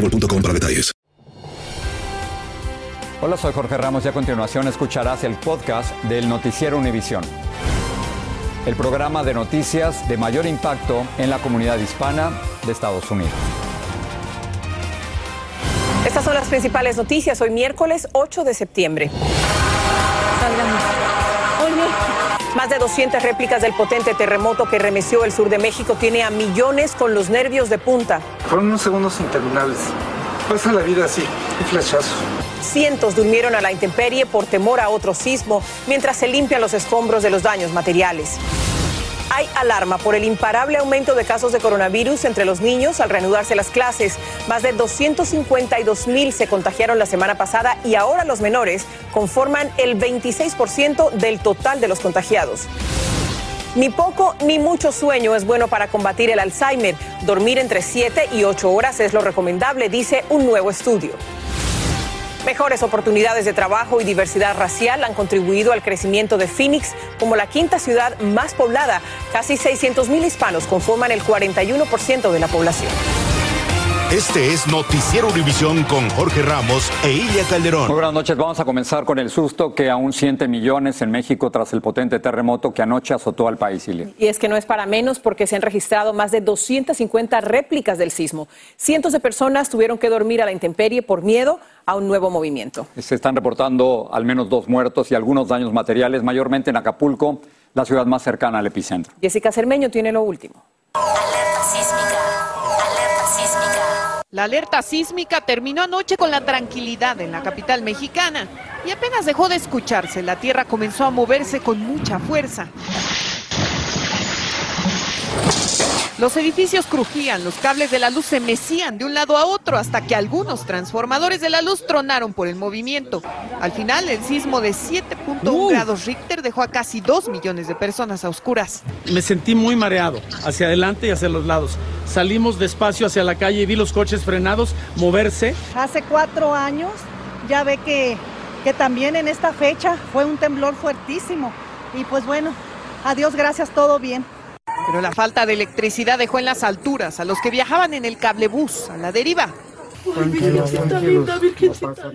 boostmobile.com para detalles. Hola, soy Jorge Ramos y a continuación escucharás el podcast del Noticiero Univisión. El programa de noticias de mayor impacto en la comunidad hispana de Estados Unidos. Estas son las principales noticias hoy miércoles 8 de septiembre. Más de 200 réplicas del potente terremoto que remeció el sur de México tiene a millones con los nervios de punta. Fueron unos segundos interminables. Pasa la vida así, un flashazo. Cientos durmieron a la intemperie por temor a otro sismo mientras se limpian los escombros de los daños materiales. Hay alarma por el imparable aumento de casos de coronavirus entre los niños al reanudarse las clases. Más de 252 mil se contagiaron la semana pasada y ahora los menores conforman el 26% del total de los contagiados. Ni poco ni mucho sueño es bueno para combatir el Alzheimer. Dormir entre 7 y 8 horas es lo recomendable, dice un nuevo estudio. Mejores oportunidades de trabajo y diversidad racial han contribuido al crecimiento de Phoenix como la quinta ciudad más poblada. Casi 600 mil hispanos conforman el 41% de la población. Este es Noticiero Univisión con Jorge Ramos e Ilia Calderón. Muy buenas noches. Vamos a comenzar con el susto que aún sienten millones en México tras el potente terremoto que anoche azotó al país, Ilia. Y es que no es para menos porque se han registrado más de 250 réplicas del sismo. Cientos de personas tuvieron que dormir a la intemperie por miedo a un nuevo movimiento. Se están reportando al menos dos muertos y algunos daños materiales, mayormente en Acapulco, la ciudad más cercana al epicentro. Jessica Cermeño tiene lo último. Alerta. La alerta sísmica terminó anoche con la tranquilidad en la capital mexicana y apenas dejó de escucharse, la tierra comenzó a moverse con mucha fuerza. Los edificios crujían, los cables de la luz se mecían de un lado a otro hasta que algunos transformadores de la luz tronaron por el movimiento. Al final, el sismo de 7.1 grados Richter dejó a casi 2 millones de personas a oscuras. Me sentí muy mareado, hacia adelante y hacia los lados. Salimos despacio hacia la calle y vi los coches frenados moverse. Hace cuatro años ya ve que, que también en esta fecha fue un temblor fuertísimo. Y pues bueno, a Dios gracias, todo bien. Pero la falta de electricidad dejó en las alturas a los que viajaban en el cablebús a la deriva.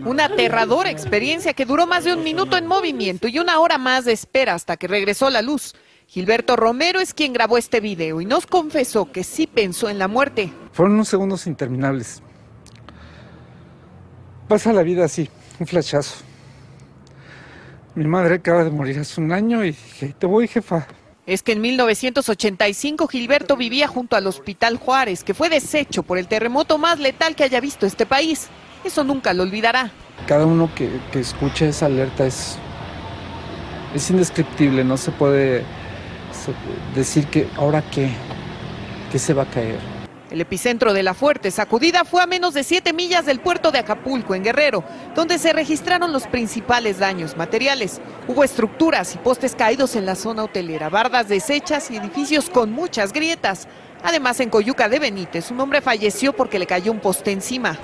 Una aterradora experiencia que duró más de un minuto en movimiento y una hora más de espera hasta que regresó la luz. Gilberto Romero es quien grabó este video y nos confesó que sí pensó en la muerte. Fueron unos segundos interminables. Pasa la vida así, un flashazo. Mi madre acaba de morir hace un año y dije, te voy, jefa. Es que en 1985 Gilberto vivía junto al Hospital Juárez, que fue deshecho por el terremoto más letal que haya visto este país. Eso nunca lo olvidará. Cada uno que, que escuche esa alerta es, es indescriptible, no se puede decir que ahora qué, qué se va a caer. El epicentro de la fuerte sacudida fue a menos de 7 millas del puerto de Acapulco, en Guerrero, donde se registraron los principales daños materiales. Hubo estructuras y postes caídos en la zona hotelera, bardas deshechas y edificios con muchas grietas. Además, en Coyuca de Benítez, un hombre falleció porque le cayó un poste encima.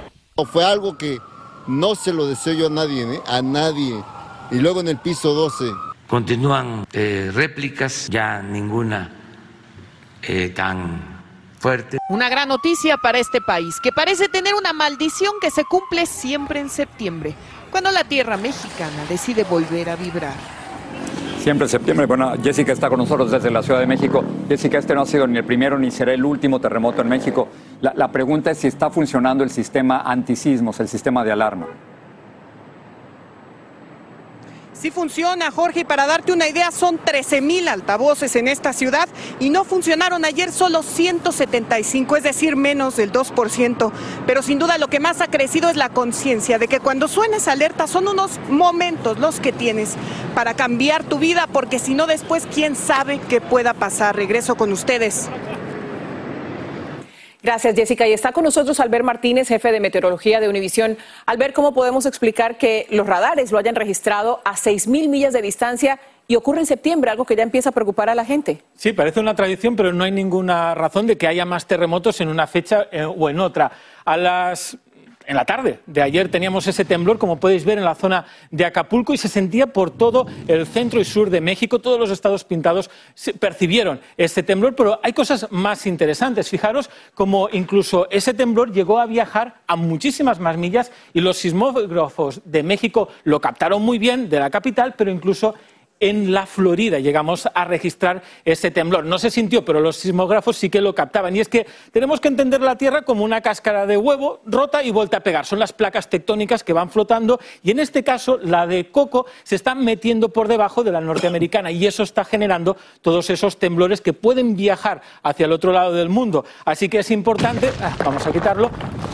Fue algo que no se lo deseo yo a nadie, ¿eh? a nadie. Y luego en el piso 12. Continúan eh, réplicas, ya ninguna eh, tan fuerte. Una gran noticia para este país, que parece tener una maldición que se cumple siempre en septiembre, cuando la tierra mexicana decide volver a vibrar. Siempre en septiembre. Bueno, Jessica está con nosotros desde la Ciudad de México. Jessica, este no ha sido ni el primero ni será el último terremoto en México. La, la pregunta es si está funcionando el sistema antisismos, el sistema de alarma. Sí funciona, Jorge, y para darte una idea, son 13 mil altavoces en esta ciudad y no funcionaron ayer solo 175, es decir, menos del 2%. Pero sin duda lo que más ha crecido es la conciencia de que cuando suenes alerta son unos momentos los que tienes para cambiar tu vida, porque si no después, quién sabe qué pueda pasar. Regreso con ustedes. Gracias, Jessica. Y está con nosotros Albert Martínez, jefe de meteorología de Univisión. Albert, ¿cómo podemos explicar que los radares lo hayan registrado a 6.000 millas de distancia y ocurre en septiembre, algo que ya empieza a preocupar a la gente? Sí, parece una tradición, pero no hay ninguna razón de que haya más terremotos en una fecha eh, o en otra. A las en la tarde de ayer teníamos ese temblor, como podéis ver, en la zona de Acapulco y se sentía por todo el centro y sur de México. Todos los estados pintados percibieron ese temblor, pero hay cosas más interesantes. Fijaros como incluso ese temblor llegó a viajar a muchísimas más millas y los sismógrafos de México lo captaron muy bien de la capital, pero incluso en la Florida llegamos a registrar ese temblor. No se sintió, pero los sismógrafos sí que lo captaban. Y es que tenemos que entender la Tierra como una cáscara de huevo rota y vuelta a pegar. Son las placas tectónicas que van flotando y en este caso la de Coco se está metiendo por debajo de la norteamericana y eso está generando todos esos temblores que pueden viajar hacia el otro lado del mundo. Así que es importante, ah, vamos a quitarlo,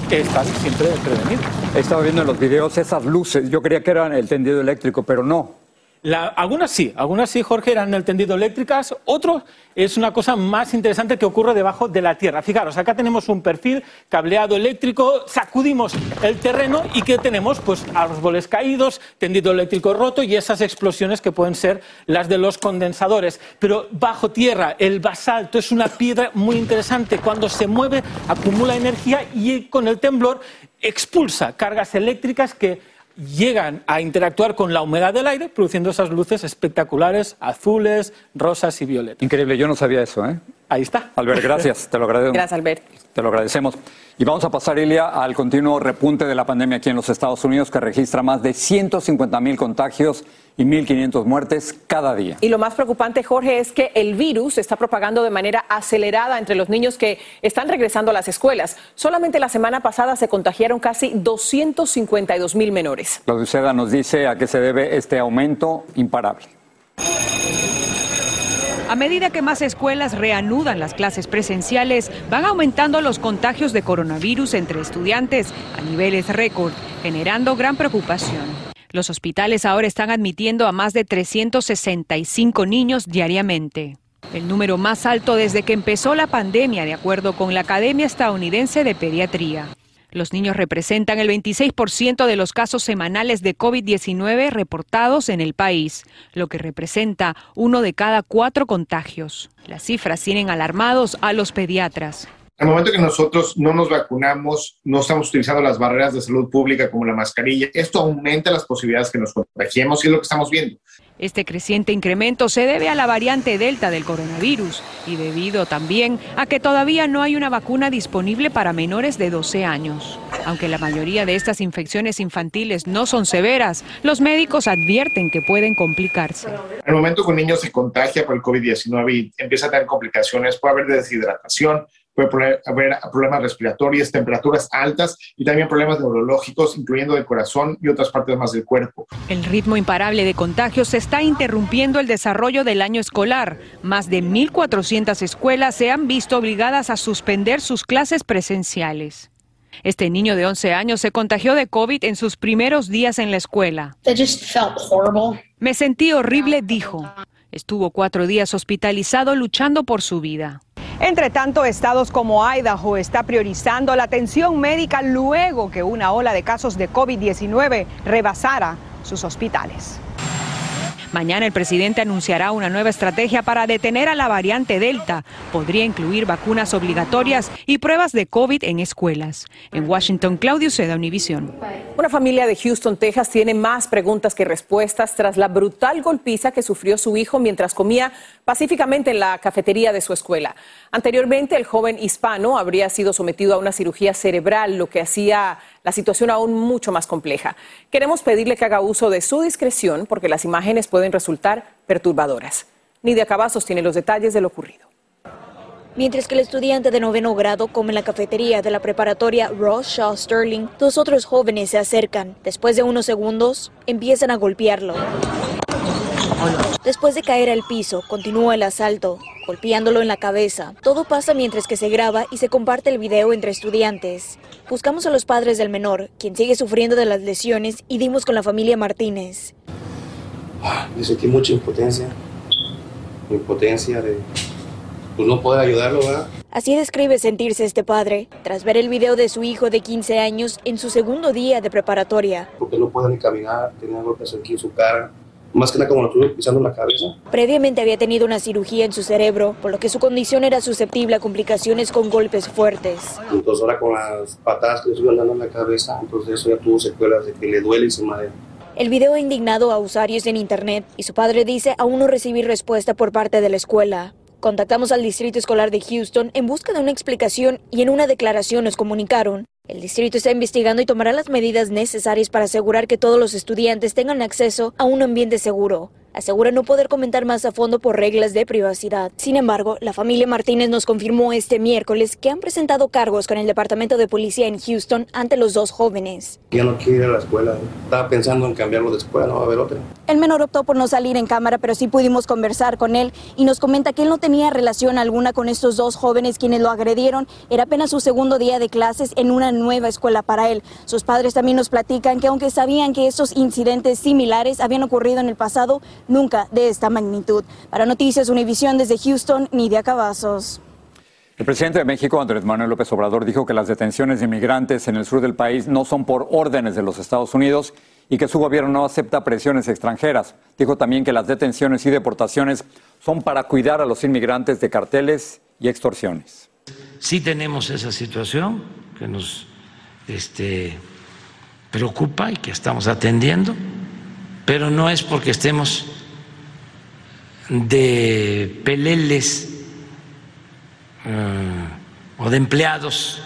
estar siempre prevenido. He estado viendo en los videos esas luces. Yo creía que eran el tendido eléctrico, pero no. La, algunas sí, algunas sí, Jorge, eran el tendido eléctricas. Otro es una cosa más interesante que ocurre debajo de la tierra. Fijaros, acá tenemos un perfil cableado eléctrico, sacudimos el terreno y ¿qué tenemos? Pues árboles caídos, tendido eléctrico roto y esas explosiones que pueden ser las de los condensadores. Pero bajo tierra, el basalto es una piedra muy interesante. Cuando se mueve, acumula energía y con el temblor expulsa cargas eléctricas que llegan a interactuar con la humedad del aire, produciendo esas luces espectaculares, azules, rosas y violetas. Increíble, yo no sabía eso, ¿eh? Ahí está. Albert, gracias, te lo agradezco. Gracias, Albert. Te lo agradecemos. Y vamos a pasar, Ilia, al continuo repunte de la pandemia aquí en los Estados Unidos, que registra más de 150 mil contagios y 1.500 muertes cada día. Y lo más preocupante, Jorge, es que el virus se está propagando de manera acelerada entre los niños que están regresando a las escuelas. Solamente la semana pasada se contagiaron casi 252 mil menores. La Uceda nos dice a qué se debe este aumento imparable. A medida que más escuelas reanudan las clases presenciales, van aumentando los contagios de coronavirus entre estudiantes a niveles récord, generando gran preocupación. Los hospitales ahora están admitiendo a más de 365 niños diariamente. El número más alto desde que empezó la pandemia, de acuerdo con la Academia Estadounidense de Pediatría. Los niños representan el 26% de los casos semanales de COVID-19 reportados en el país, lo que representa uno de cada cuatro contagios. Las cifras tienen alarmados a los pediatras. Al momento que nosotros no nos vacunamos, no estamos utilizando las barreras de salud pública como la mascarilla, esto aumenta las posibilidades que nos contagiemos y es lo que estamos viendo. Este creciente incremento se debe a la variante Delta del coronavirus y debido también a que todavía no hay una vacuna disponible para menores de 12 años. Aunque la mayoría de estas infecciones infantiles no son severas, los médicos advierten que pueden complicarse. En el momento que un niño se contagia por el COVID-19 y empieza a tener complicaciones, puede haber deshidratación, puede haber problemas respiratorios, temperaturas altas y también problemas neurológicos, incluyendo del corazón y otras partes más del cuerpo. El ritmo imparable de contagios está interrumpiendo el desarrollo del año escolar. Más de 1.400 escuelas se han visto obligadas a suspender sus clases presenciales. Este niño de 11 años se contagió de COVID en sus primeros días en la escuela. Me sentí horrible, dijo. Estuvo cuatro días hospitalizado luchando por su vida. Entre tanto, estados como Idaho está priorizando la atención médica luego que una ola de casos de COVID-19 rebasara sus hospitales. Mañana el presidente anunciará una nueva estrategia para detener a la variante Delta. Podría incluir vacunas obligatorias y pruebas de COVID en escuelas. En Washington, Claudio Seda, Univisión. Una familia de Houston, Texas, tiene más preguntas que respuestas tras la brutal golpiza que sufrió su hijo mientras comía pacíficamente en la cafetería de su escuela. Anteriormente, el joven hispano habría sido sometido a una cirugía cerebral, lo que hacía la situación aún mucho más compleja. Queremos pedirle que haga uso de su discreción porque las imágenes pueden resultar perturbadoras. Nidia Cavazos tiene los detalles de lo ocurrido. Mientras que el estudiante de noveno grado come en la cafetería de la preparatoria Ross Shaw Sterling, dos otros jóvenes se acercan. Después de unos segundos, empiezan a golpearlo. Después de caer al piso, continúa el asalto, golpeándolo en la cabeza. Todo pasa mientras que se graba y se comparte el video entre estudiantes. Buscamos a los padres del menor, quien sigue sufriendo de las lesiones, y dimos con la familia Martínez. Me sentí mucha impotencia. Impotencia de pues no poder ayudarlo, ¿verdad? Así describe sentirse este padre tras ver el video de su hijo de 15 años en su segundo día de preparatoria. Porque no puede ni caminar, tenía golpes aquí en su cara. Más que nada como lo tuve pisando en la cabeza. Previamente había tenido una cirugía en su cerebro, por lo que su condición era susceptible a complicaciones con golpes fuertes. Entonces ahora con las patadas que le estuvieron dando en la cabeza, entonces eso ya tuvo secuelas de que le duele y se madera. El video ha indignado a usuarios en Internet y su padre dice aún no recibir respuesta por parte de la escuela. Contactamos al Distrito Escolar de Houston en busca de una explicación y en una declaración nos comunicaron. El distrito está investigando y tomará las medidas necesarias para asegurar que todos los estudiantes tengan acceso a un ambiente seguro asegura no poder comentar más a fondo por reglas de privacidad. Sin embargo, la familia Martínez nos confirmó este miércoles que han presentado cargos con el Departamento de Policía en Houston ante los dos jóvenes. Ya no quiere ir a la escuela. Estaba pensando en cambiarlo de escuela, no va a haber otra. El menor optó por no salir en cámara, pero sí pudimos conversar con él y nos comenta que él no tenía relación alguna con estos dos jóvenes quienes lo agredieron. Era apenas su segundo día de clases en una nueva escuela para él. Sus padres también nos platican que aunque sabían que estos incidentes similares habían ocurrido en el pasado, nunca de esta magnitud. Para Noticias Univisión desde Houston, Nidia Cavazos. El presidente de México, Andrés Manuel López Obrador, dijo que las detenciones de inmigrantes en el sur del país no son por órdenes de los Estados Unidos y que su gobierno no acepta presiones extranjeras. Dijo también que las detenciones y deportaciones son para cuidar a los inmigrantes de carteles y extorsiones. Sí tenemos esa situación que nos este, preocupa y que estamos atendiendo, pero no es porque estemos de peleles uh, o de empleados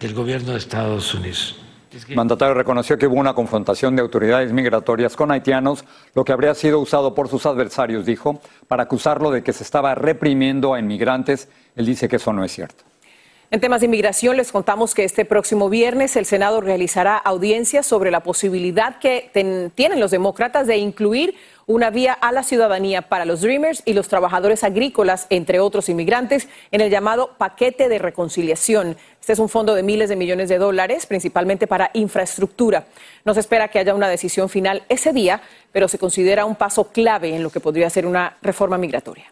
del gobierno de Estados Unidos. El mandatario reconoció que hubo una confrontación de autoridades migratorias con haitianos, lo que habría sido usado por sus adversarios, dijo, para acusarlo de que se estaba reprimiendo a inmigrantes. Él dice que eso no es cierto. En temas de inmigración, les contamos que este próximo viernes el Senado realizará audiencias sobre la posibilidad que tienen los demócratas de incluir una vía a la ciudadanía para los Dreamers y los trabajadores agrícolas, entre otros inmigrantes, en el llamado paquete de reconciliación. Este es un fondo de miles de millones de dólares, principalmente para infraestructura. No se espera que haya una decisión final ese día, pero se considera un paso clave en lo que podría ser una reforma migratoria.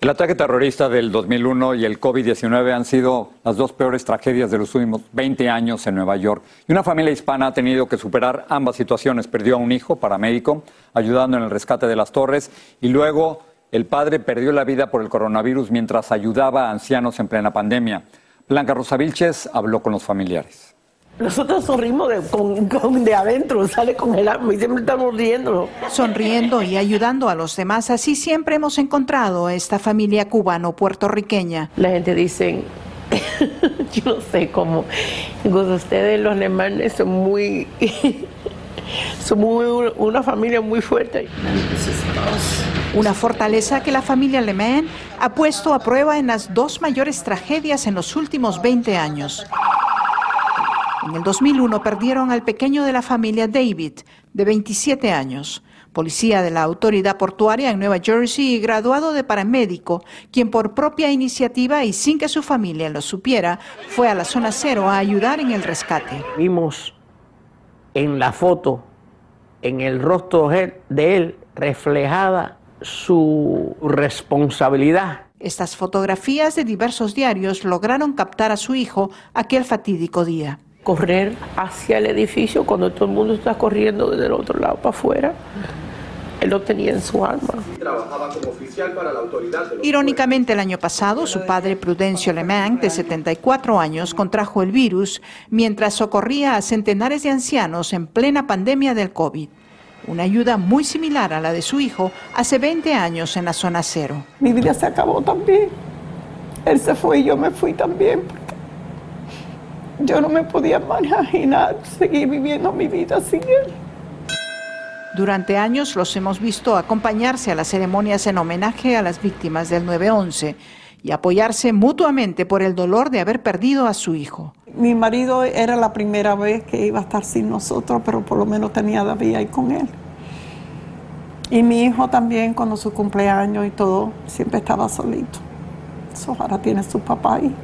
El ataque terrorista del 2001 y el COVID-19 han sido las dos peores tragedias de los últimos 20 años en Nueva York. Y una familia hispana ha tenido que superar ambas situaciones. Perdió a un hijo paramédico ayudando en el rescate de las torres y luego el padre perdió la vida por el coronavirus mientras ayudaba a ancianos en plena pandemia. Blanca Rosa Vilches habló con los familiares. Nosotros sonrimos de, con, de adentro, sale con el alma y siempre estamos riendo. Sonriendo y ayudando a los demás, así siempre hemos encontrado a esta familia cubano-puertorriqueña. La gente dice, yo no sé cómo, ustedes los alemanes son muy, son muy, una familia muy fuerte. Una fortaleza que la familia alemán ha puesto a prueba en las dos mayores tragedias en los últimos 20 años. En el 2001 perdieron al pequeño de la familia David, de 27 años, policía de la autoridad portuaria en Nueva Jersey y graduado de paramédico, quien por propia iniciativa y sin que su familia lo supiera, fue a la zona cero a ayudar en el rescate. Vimos en la foto, en el rostro de él, reflejada su responsabilidad estas fotografías de diversos diarios lograron captar a su hijo aquel fatídico día correr hacia el edificio cuando todo el mundo está corriendo desde el otro lado para afuera. Él lo tenía en su alma. Trabajaba como oficial para la autoridad Irónicamente, el año pasado, su padre Prudencio Alemán, de 74 años, contrajo el virus mientras socorría a centenares de ancianos en plena pandemia del COVID. Una ayuda muy similar a la de su hijo hace 20 años en la zona cero. Mi vida se acabó también. Él se fue y yo me fui también yo no me podía imaginar seguir viviendo mi vida sin él. Durante años los hemos visto acompañarse a las ceremonias en homenaje a las víctimas del 9-11 y apoyarse mutuamente por el dolor de haber perdido a su hijo. Mi marido era la primera vez que iba a estar sin nosotros, pero por lo menos tenía a David ahí con él. Y mi hijo también, cuando su cumpleaños y todo, siempre estaba solito. So, ahora tiene su papá ahí.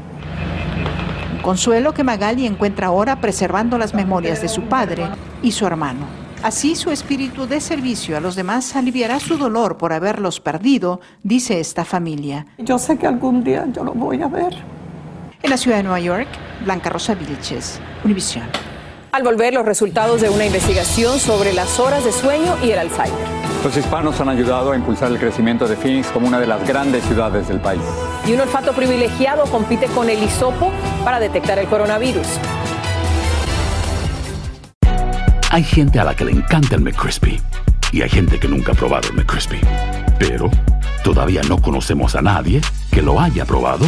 Consuelo que Magali encuentra ahora preservando las memorias de su padre y su hermano. Así su espíritu de servicio a los demás aliviará su dolor por haberlos perdido, dice esta familia. Yo sé que algún día yo lo voy a ver. En la ciudad de Nueva York, Blanca Rosa Vilches, Univisión. Al volver los resultados de una investigación sobre las horas de sueño y el Alzheimer. Los hispanos han ayudado a impulsar el crecimiento de Phoenix como una de las grandes ciudades del país. Y un olfato privilegiado compite con el hisopo para detectar el coronavirus. Hay gente a la que le encanta el McCrispy y hay gente que nunca ha probado el McCrispy. Pero todavía no conocemos a nadie que lo haya probado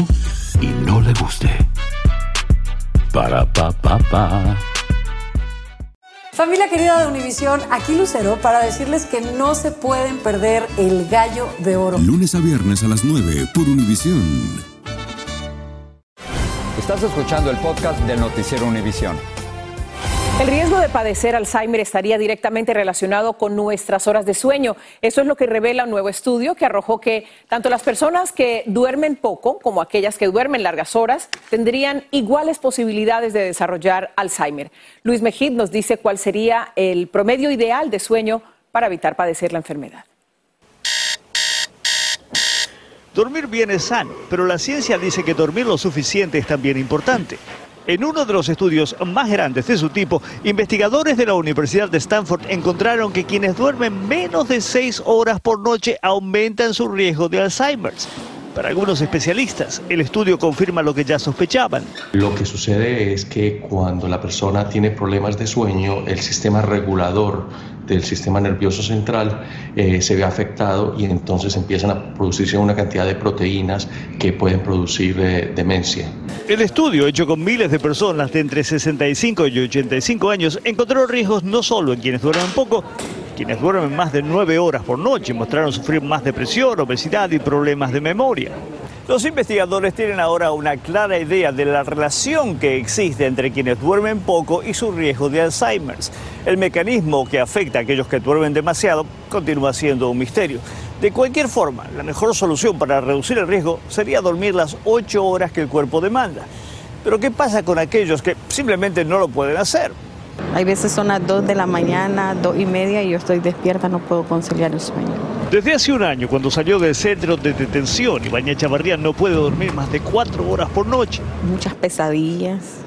y no le guste. Para pa pa pa. Familia querida de Univisión, aquí Lucero para decirles que no se pueden perder el gallo de oro. Lunes a viernes a las 9 por Univisión. Estás escuchando el podcast del noticiero Univisión. El riesgo de padecer Alzheimer estaría directamente relacionado con nuestras horas de sueño. Eso es lo que revela un nuevo estudio que arrojó que tanto las personas que duermen poco como aquellas que duermen largas horas tendrían iguales posibilidades de desarrollar Alzheimer. Luis Mejid nos dice cuál sería el promedio ideal de sueño para evitar padecer la enfermedad. Dormir bien es sano, pero la ciencia dice que dormir lo suficiente es también importante. En uno de los estudios más grandes de su tipo, investigadores de la Universidad de Stanford encontraron que quienes duermen menos de seis horas por noche aumentan su riesgo de Alzheimer. Para algunos especialistas, el estudio confirma lo que ya sospechaban. Lo que sucede es que cuando la persona tiene problemas de sueño, el sistema regulador del sistema nervioso central eh, se ve afectado y entonces empiezan a producirse una cantidad de proteínas que pueden producir eh, demencia. El estudio, hecho con miles de personas de entre 65 y 85 años, encontró riesgos no solo en quienes duermen poco, quienes duermen más de 9 horas por noche mostraron sufrir más depresión, obesidad y problemas de memoria. Los investigadores tienen ahora una clara idea de la relación que existe entre quienes duermen poco y su riesgo de Alzheimer. El mecanismo que afecta a aquellos que duermen demasiado continúa siendo un misterio. De cualquier forma, la mejor solución para reducir el riesgo sería dormir las 8 horas que el cuerpo demanda. Pero ¿qué pasa con aquellos que simplemente no lo pueden hacer? Hay veces son las 2 de la mañana, 2 y media y yo estoy despierta, no puedo conciliar el sueño. Desde hace un año, cuando salió del centro de detención, Ibaña Chavarría no puede dormir más de 4 horas por noche. Muchas pesadillas,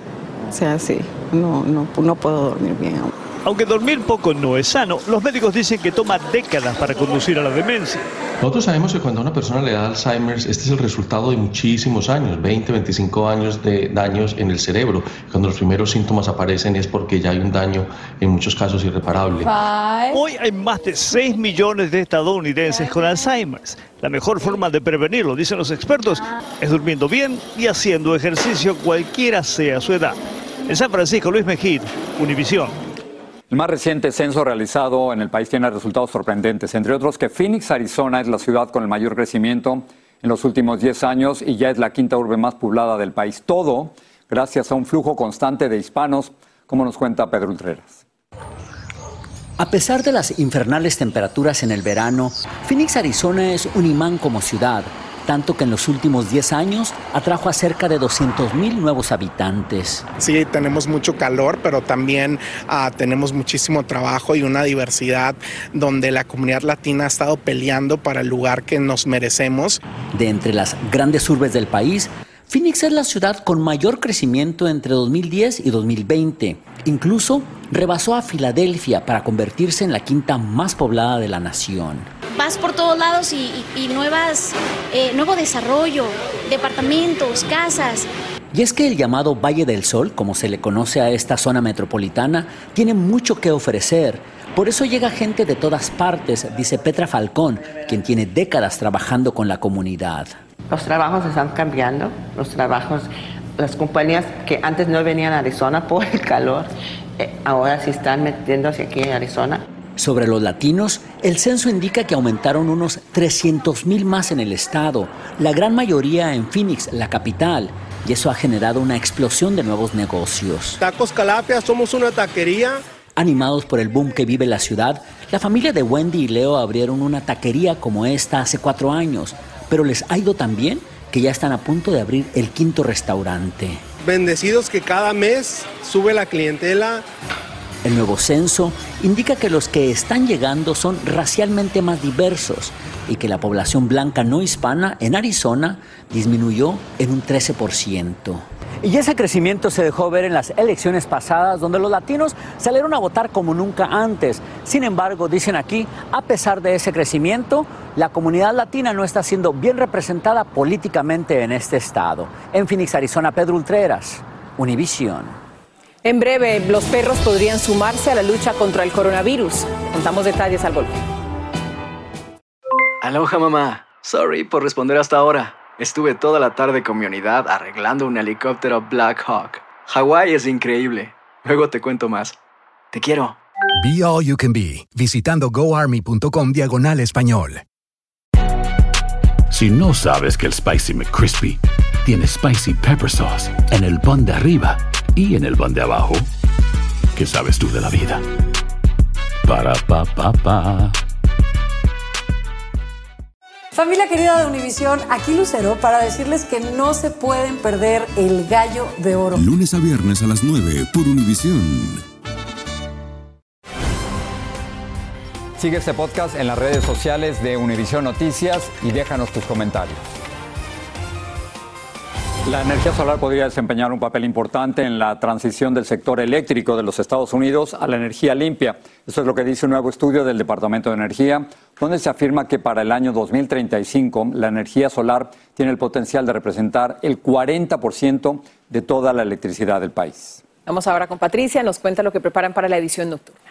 o sea, sí, no, no, no puedo dormir bien aún. Aunque dormir poco no es sano, los médicos dicen que toma décadas para conducir a la demencia. Nosotros sabemos que cuando a una persona le da Alzheimer, este es el resultado de muchísimos años, 20, 25 años de daños en el cerebro. Cuando los primeros síntomas aparecen es porque ya hay un daño, en muchos casos, irreparable. Hoy hay más de 6 millones de estadounidenses con Alzheimer. La mejor forma de prevenirlo, dicen los expertos, es durmiendo bien y haciendo ejercicio cualquiera sea su edad. En San Francisco, Luis Mejid, Univisión. El más reciente censo realizado en el país tiene resultados sorprendentes, entre otros que Phoenix, Arizona, es la ciudad con el mayor crecimiento en los últimos 10 años y ya es la quinta urbe más poblada del país. Todo gracias a un flujo constante de hispanos, como nos cuenta Pedro Ultreras. A pesar de las infernales temperaturas en el verano, Phoenix, Arizona es un imán como ciudad tanto que en los últimos 10 años atrajo a cerca de 200 mil nuevos habitantes. Sí, tenemos mucho calor, pero también uh, tenemos muchísimo trabajo y una diversidad donde la comunidad latina ha estado peleando para el lugar que nos merecemos. De entre las grandes urbes del país, Phoenix es la ciudad con mayor crecimiento entre 2010 y 2020. Incluso rebasó a Filadelfia para convertirse en la quinta más poblada de la nación. Vas por todos lados y, y, y nuevas, eh, nuevo desarrollo, departamentos, casas. Y es que el llamado Valle del Sol, como se le conoce a esta zona metropolitana, tiene mucho que ofrecer. Por eso llega gente de todas partes, dice Petra Falcón, quien tiene décadas trabajando con la comunidad. Los trabajos están cambiando, los trabajos, las compañías que antes no venían a Arizona por el calor, eh, ahora sí están metiéndose aquí en Arizona. Sobre los latinos, el censo indica que aumentaron unos 300 mil más en el estado, la gran mayoría en Phoenix, la capital, y eso ha generado una explosión de nuevos negocios. Tacos Calafia, somos una taquería. Animados por el boom que vive la ciudad, la familia de Wendy y Leo abrieron una taquería como esta hace cuatro años, pero les ha ido tan bien que ya están a punto de abrir el quinto restaurante. Bendecidos que cada mes sube la clientela. El nuevo censo indica que los que están llegando son racialmente más diversos y que la población blanca no hispana en Arizona disminuyó en un 13%. Y ese crecimiento se dejó ver en las elecciones pasadas, donde los latinos salieron a votar como nunca antes. Sin embargo, dicen aquí, a pesar de ese crecimiento, la comunidad latina no está siendo bien representada políticamente en este estado. En Phoenix, Arizona, Pedro Ultreras, Univision. En breve, los perros podrían sumarse a la lucha contra el coronavirus. Contamos detalles al golpe. Aloha mamá. Sorry por responder hasta ahora. Estuve toda la tarde con mi unidad arreglando un helicóptero Black Hawk. Hawái es increíble. Luego te cuento más. Te quiero. Be All You Can Be, visitando goarmy.com diagonal español. Si no sabes que el Spicy McCrispy tiene Spicy Pepper Sauce en el pan de arriba y en el pan de abajo, ¿qué sabes tú de la vida? Para, pa, pa, pa. Familia querida de Univisión, aquí Lucero para decirles que no se pueden perder el gallo de oro. Lunes a viernes a las 9 por Univisión. Sigue este podcast en las redes sociales de Univision Noticias y déjanos tus comentarios. La energía solar podría desempeñar un papel importante en la transición del sector eléctrico de los Estados Unidos a la energía limpia. Eso es lo que dice un nuevo estudio del Departamento de Energía, donde se afirma que para el año 2035 la energía solar tiene el potencial de representar el 40% de toda la electricidad del país. Vamos ahora con Patricia, nos cuenta lo que preparan para la edición nocturna.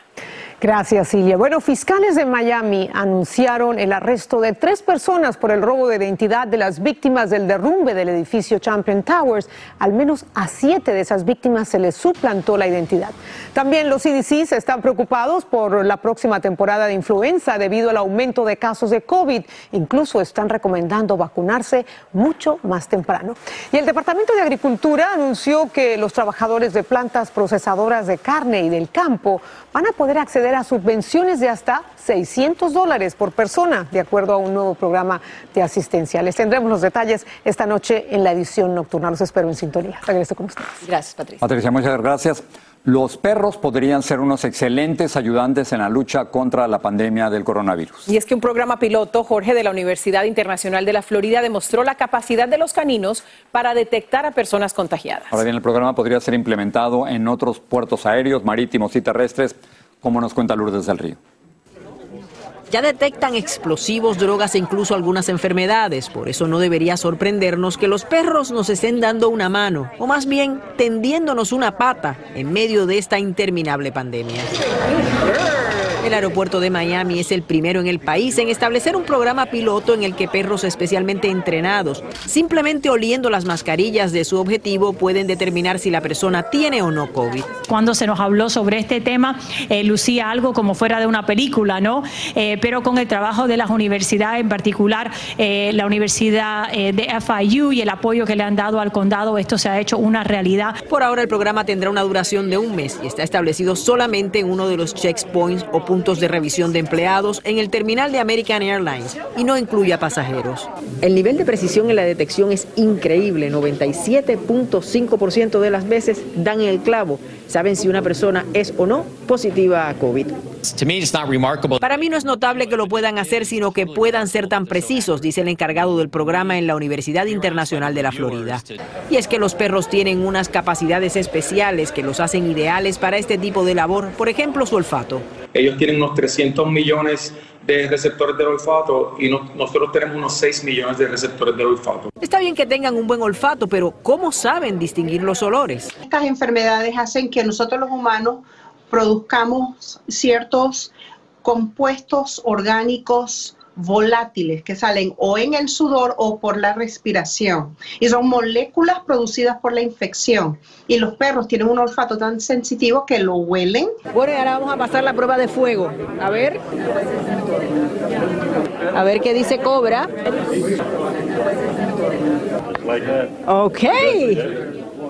Gracias, Silvia. Bueno, fiscales de Miami anunciaron el arresto de tres personas por el robo de identidad de las víctimas del derrumbe del edificio Champion Towers. Al menos a siete de esas víctimas se les suplantó la identidad. También los CDCs están preocupados por la próxima temporada de influenza debido al aumento de casos de COVID. Incluso están recomendando vacunarse mucho más temprano. Y el Departamento de Agricultura anunció que los trabajadores de plantas procesadoras de carne y del campo van a poder acceder a subvenciones de hasta 600 dólares por persona, de acuerdo a un nuevo programa de asistencia. Les tendremos los detalles esta noche en la edición nocturna. Los espero en sintonía. Regreso con ustedes. Gracias, Patricia. Patricia, muchas gracias. Los perros podrían ser unos excelentes ayudantes en la lucha contra la pandemia del coronavirus. Y es que un programa piloto, Jorge, de la Universidad Internacional de la Florida, demostró la capacidad de los caninos para detectar a personas contagiadas. Ahora bien, el programa podría ser implementado en otros puertos aéreos, marítimos y terrestres, como nos cuenta Lourdes del Río. Ya detectan explosivos, drogas e incluso algunas enfermedades. Por eso no debería sorprendernos que los perros nos estén dando una mano, o más bien tendiéndonos una pata en medio de esta interminable pandemia. El aeropuerto de Miami es el primero en el país en establecer un programa piloto en el que perros especialmente entrenados, simplemente oliendo las mascarillas de su objetivo, pueden determinar si la persona tiene o no COVID. Cuando se nos habló sobre este tema, eh, lucía algo como fuera de una película, ¿no? Eh, pero con el trabajo de las universidades, en particular eh, la Universidad de FIU y el apoyo que le han dado al condado, esto se ha hecho una realidad. Por ahora el programa tendrá una duración de un mes y está establecido solamente en uno de los checkpoints o puntos de revisión de empleados en el terminal de American Airlines y no incluye a pasajeros. El nivel de precisión en la detección es increíble, 97.5% de las veces dan el clavo, saben si una persona es o no positiva a COVID. Para mí no es notable que lo puedan hacer, sino que puedan ser tan precisos, dice el encargado del programa en la Universidad Internacional de la Florida. Y es que los perros tienen unas capacidades especiales que los hacen ideales para este tipo de labor, por ejemplo su olfato. Ellos tienen unos 300 millones de receptores del olfato y no- nosotros tenemos unos 6 millones de receptores del olfato. Está bien que tengan un buen olfato, pero ¿cómo saben distinguir los olores? Estas enfermedades hacen que nosotros los humanos produzcamos ciertos compuestos orgánicos volátiles que salen o en el sudor o por la respiración. Y son moléculas producidas por la infección. Y los perros tienen un olfato tan sensitivo que lo huelen. Bueno, ahora vamos a pasar la prueba de fuego. A ver. A ver qué dice Cobra. Ok.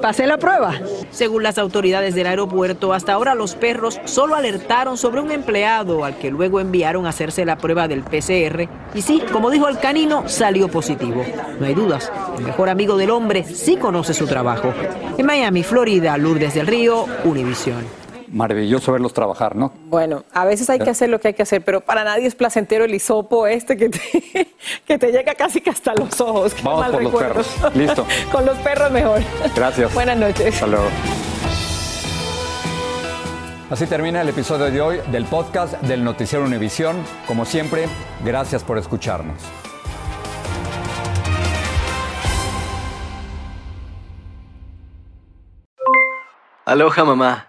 Pasé la prueba. Según las autoridades del aeropuerto, hasta ahora los perros solo alertaron sobre un empleado al que luego enviaron a hacerse la prueba del PCR. Y sí, como dijo el canino, salió positivo. No hay dudas, el mejor amigo del hombre sí conoce su trabajo. En Miami, Florida, Lourdes del Río, Univisión maravilloso verlos trabajar, ¿no? Bueno, a veces hay que hacer lo que hay que hacer, pero para nadie es placentero el hisopo este que te, que te llega casi que hasta los ojos. Qué Vamos mal por los perros. Listo. Con los perros mejor. Gracias. Buenas noches. Hasta luego. Así termina el episodio de hoy del podcast del Noticiero Univisión. Como siempre, gracias por escucharnos. Aloha mamá,